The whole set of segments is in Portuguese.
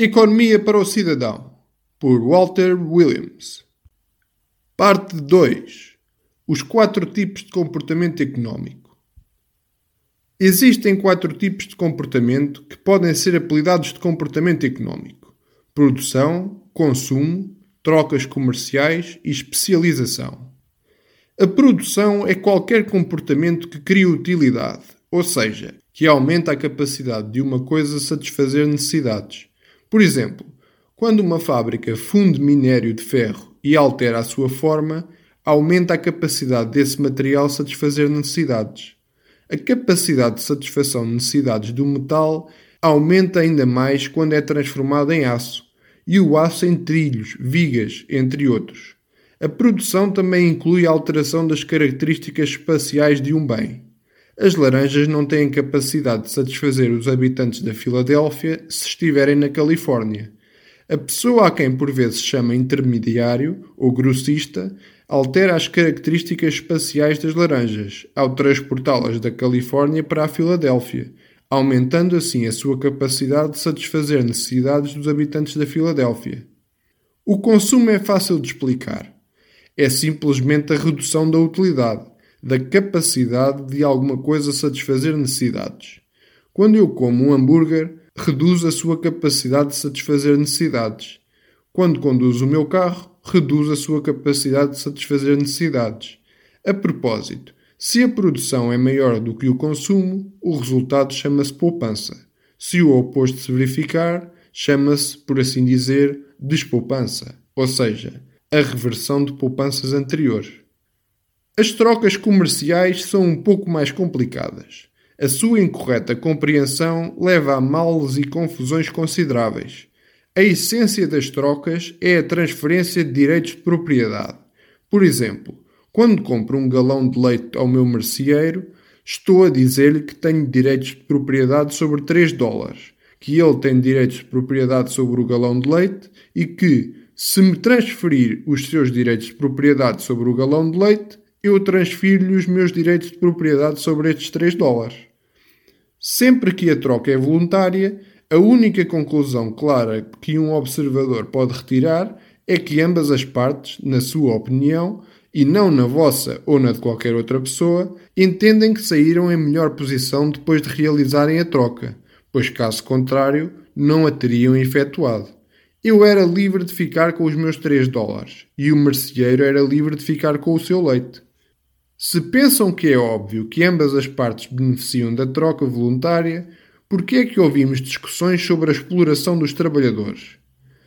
Economia para o Cidadão, por Walter Williams. Parte 2. Os quatro tipos de comportamento económico. Existem quatro tipos de comportamento que podem ser apelidados de comportamento económico: produção, consumo, trocas comerciais e especialização. A produção é qualquer comportamento que cria utilidade, ou seja, que aumenta a capacidade de uma coisa satisfazer necessidades. Por exemplo, quando uma fábrica funde minério de ferro e altera a sua forma, aumenta a capacidade desse material satisfazer necessidades. A capacidade de satisfação de necessidades do metal aumenta ainda mais quando é transformado em aço, e o aço em trilhos, vigas, entre outros. A produção também inclui a alteração das características espaciais de um bem. As laranjas não têm capacidade de satisfazer os habitantes da Filadélfia se estiverem na Califórnia. A pessoa a quem por vezes chama intermediário ou grossista altera as características espaciais das laranjas ao transportá-las da Califórnia para a Filadélfia, aumentando assim a sua capacidade de satisfazer necessidades dos habitantes da Filadélfia. O consumo é fácil de explicar. É simplesmente a redução da utilidade da capacidade de alguma coisa satisfazer necessidades. Quando eu como um hambúrguer, reduz a sua capacidade de satisfazer necessidades. Quando conduzo o meu carro, reduz a sua capacidade de satisfazer necessidades. A propósito, se a produção é maior do que o consumo, o resultado chama-se poupança. Se o oposto se verificar, chama-se, por assim dizer, despoupança, ou seja, a reversão de poupanças anteriores. As trocas comerciais são um pouco mais complicadas. A sua incorreta compreensão leva a males e confusões consideráveis. A essência das trocas é a transferência de direitos de propriedade. Por exemplo, quando compro um galão de leite ao meu merceeiro, estou a dizer-lhe que tenho direitos de propriedade sobre 3 dólares, que ele tem direitos de propriedade sobre o galão de leite e que, se me transferir os seus direitos de propriedade sobre o galão de leite, eu transfiro-lhe os meus direitos de propriedade sobre estes 3 dólares. Sempre que a troca é voluntária, a única conclusão clara que um observador pode retirar é que ambas as partes, na sua opinião, e não na vossa ou na de qualquer outra pessoa, entendem que saíram em melhor posição depois de realizarem a troca, pois caso contrário, não a teriam efetuado. Eu era livre de ficar com os meus 3 dólares e o merceeiro era livre de ficar com o seu leite. Se pensam que é óbvio que ambas as partes beneficiam da troca voluntária, por que é que ouvimos discussões sobre a exploração dos trabalhadores?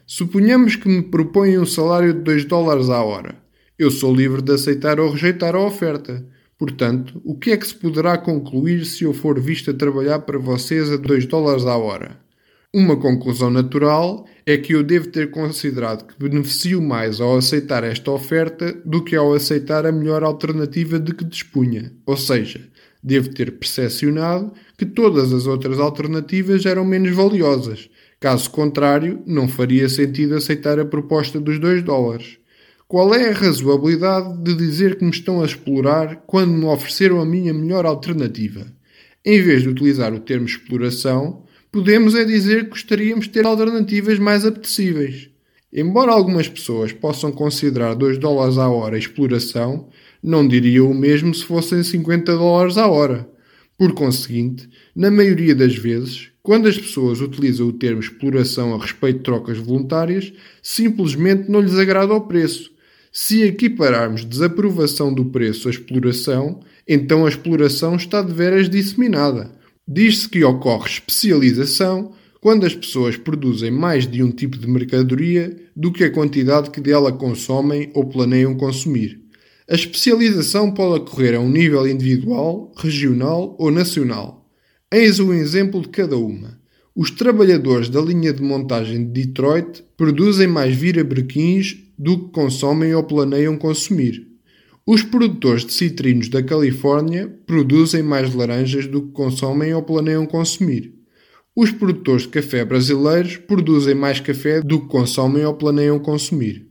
Suponhamos que me propõem um salário de 2 dólares à hora. Eu sou livre de aceitar ou rejeitar a oferta. Portanto, o que é que se poderá concluir se eu for visto a trabalhar para vocês a 2 dólares à hora? Uma conclusão natural é que eu devo ter considerado que beneficio mais ao aceitar esta oferta do que ao aceitar a melhor alternativa de que dispunha, ou seja, devo ter percepcionado que todas as outras alternativas eram menos valiosas. Caso contrário, não faria sentido aceitar a proposta dos 2 dólares. Qual é a razoabilidade de dizer que me estão a explorar quando me ofereceram a minha melhor alternativa? Em vez de utilizar o termo exploração, podemos é dizer que gostaríamos de ter alternativas mais apetecíveis. Embora algumas pessoas possam considerar 2 dólares a hora exploração, não diriam o mesmo se fossem 50 dólares a hora. Por conseguinte, na maioria das vezes, quando as pessoas utilizam o termo exploração a respeito de trocas voluntárias, simplesmente não lhes agrada o preço. Se equipararmos desaprovação do preço à exploração, então a exploração está de veras disseminada. Diz-se que ocorre especialização quando as pessoas produzem mais de um tipo de mercadoria do que a quantidade que dela consomem ou planeiam consumir. A especialização pode ocorrer a um nível individual, regional ou nacional. Eis um exemplo de cada uma. Os trabalhadores da linha de montagem de Detroit produzem mais virabrequins do que consomem ou planeiam consumir. Os produtores de citrinos da Califórnia produzem mais laranjas do que consomem ou planeiam consumir. Os produtores de café brasileiros produzem mais café do que consomem ou planeiam consumir.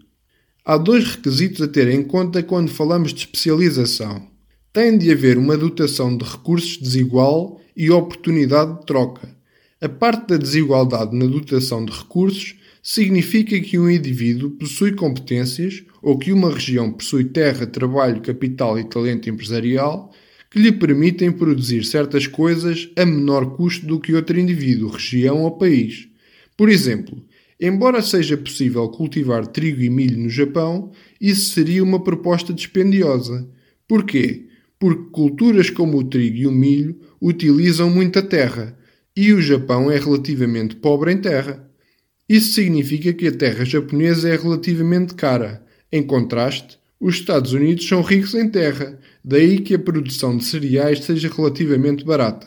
Há dois requisitos a ter em conta quando falamos de especialização. Tem de haver uma dotação de recursos desigual e oportunidade de troca. A parte da desigualdade na dotação de recursos significa que um indivíduo possui competências ou que uma região possui terra, trabalho, capital e talento empresarial que lhe permitem produzir certas coisas a menor custo do que outro indivíduo, região ou país. Por exemplo, embora seja possível cultivar trigo e milho no Japão, isso seria uma proposta dispendiosa. Porquê? Porque culturas como o trigo e o milho utilizam muita terra e o Japão é relativamente pobre em terra. Isso significa que a terra japonesa é relativamente cara. Em contraste, os Estados Unidos são ricos em terra, daí que a produção de cereais seja relativamente barata.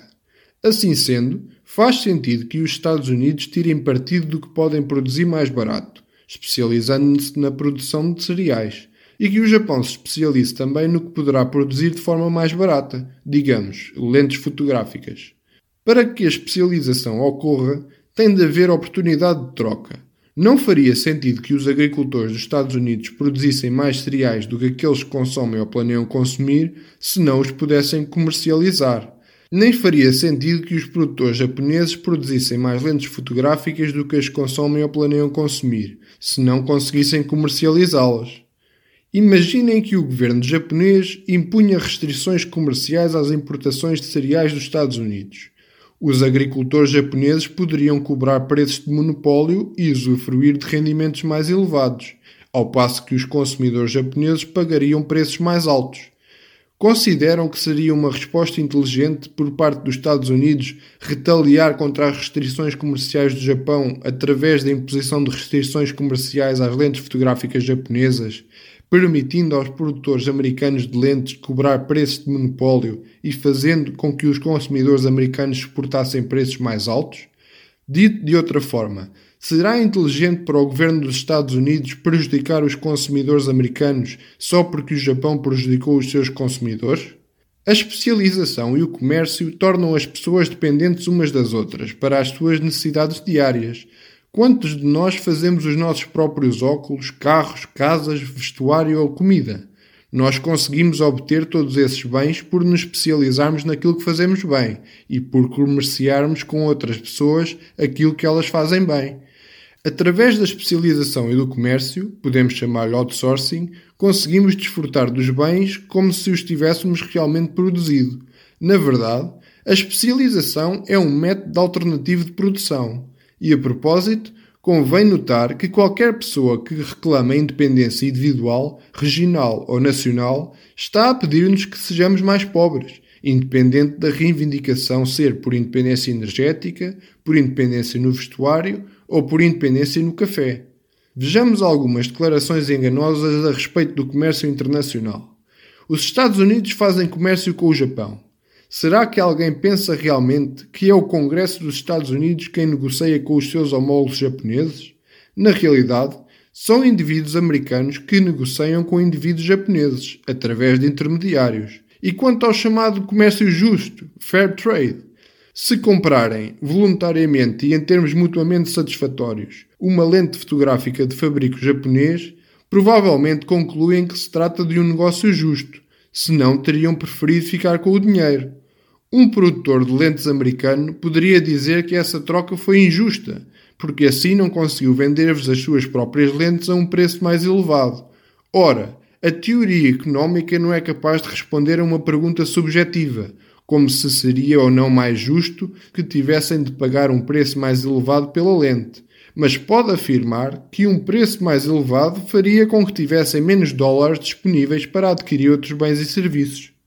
Assim sendo, faz sentido que os Estados Unidos tirem partido do que podem produzir mais barato, especializando-se na produção de cereais, e que o Japão se especialize também no que poderá produzir de forma mais barata, digamos, lentes fotográficas. Para que a especialização ocorra, tem de haver oportunidade de troca. Não faria sentido que os agricultores dos Estados Unidos produzissem mais cereais do que aqueles que consomem ou planeiam consumir se não os pudessem comercializar. Nem faria sentido que os produtores japoneses produzissem mais lentes fotográficas do que as consomem ou planeiam consumir, se não conseguissem comercializá-las. Imaginem que o governo japonês impunha restrições comerciais às importações de cereais dos Estados Unidos os agricultores japoneses poderiam cobrar preços de monopólio e usufruir de rendimentos mais elevados, ao passo que os consumidores japoneses pagariam preços mais altos. Consideram que seria uma resposta inteligente por parte dos Estados Unidos retaliar contra as restrições comerciais do Japão através da imposição de restrições comerciais às lentes fotográficas japonesas, permitindo aos produtores americanos de lentes cobrar preços de monopólio e fazendo com que os consumidores americanos suportassem preços mais altos? Dito de outra forma, será inteligente para o governo dos Estados Unidos prejudicar os consumidores americanos só porque o Japão prejudicou os seus consumidores? A especialização e o comércio tornam as pessoas dependentes umas das outras para as suas necessidades diárias, Quantos de nós fazemos os nossos próprios óculos, carros, casas, vestuário ou comida? Nós conseguimos obter todos esses bens por nos especializarmos naquilo que fazemos bem e por comerciarmos com outras pessoas aquilo que elas fazem bem. Através da especialização e do comércio, podemos chamar-lhe outsourcing, conseguimos desfrutar dos bens como se os tivéssemos realmente produzido. Na verdade, a especialização é um método alternativo de produção. E a propósito, convém notar que qualquer pessoa que reclama independência individual, regional ou nacional está a pedir-nos que sejamos mais pobres, independente da reivindicação ser por independência energética, por independência no vestuário ou por independência no café. Vejamos algumas declarações enganosas a respeito do comércio internacional. Os Estados Unidos fazem comércio com o Japão. Será que alguém pensa realmente que é o Congresso dos Estados Unidos quem negocia com os seus homólogos japoneses? Na realidade, são indivíduos americanos que negociam com indivíduos japoneses, através de intermediários. E quanto ao chamado comércio justo, fair trade, se comprarem voluntariamente e em termos mutuamente satisfatórios uma lente fotográfica de fabrico japonês, provavelmente concluem que se trata de um negócio justo, senão teriam preferido ficar com o dinheiro. Um produtor de lentes americano poderia dizer que essa troca foi injusta, porque assim não conseguiu vender-vos as suas próprias lentes a um preço mais elevado. Ora, a teoria económica não é capaz de responder a uma pergunta subjetiva, como se seria ou não mais justo que tivessem de pagar um preço mais elevado pela lente, mas pode afirmar que um preço mais elevado faria com que tivessem menos dólares disponíveis para adquirir outros bens e serviços.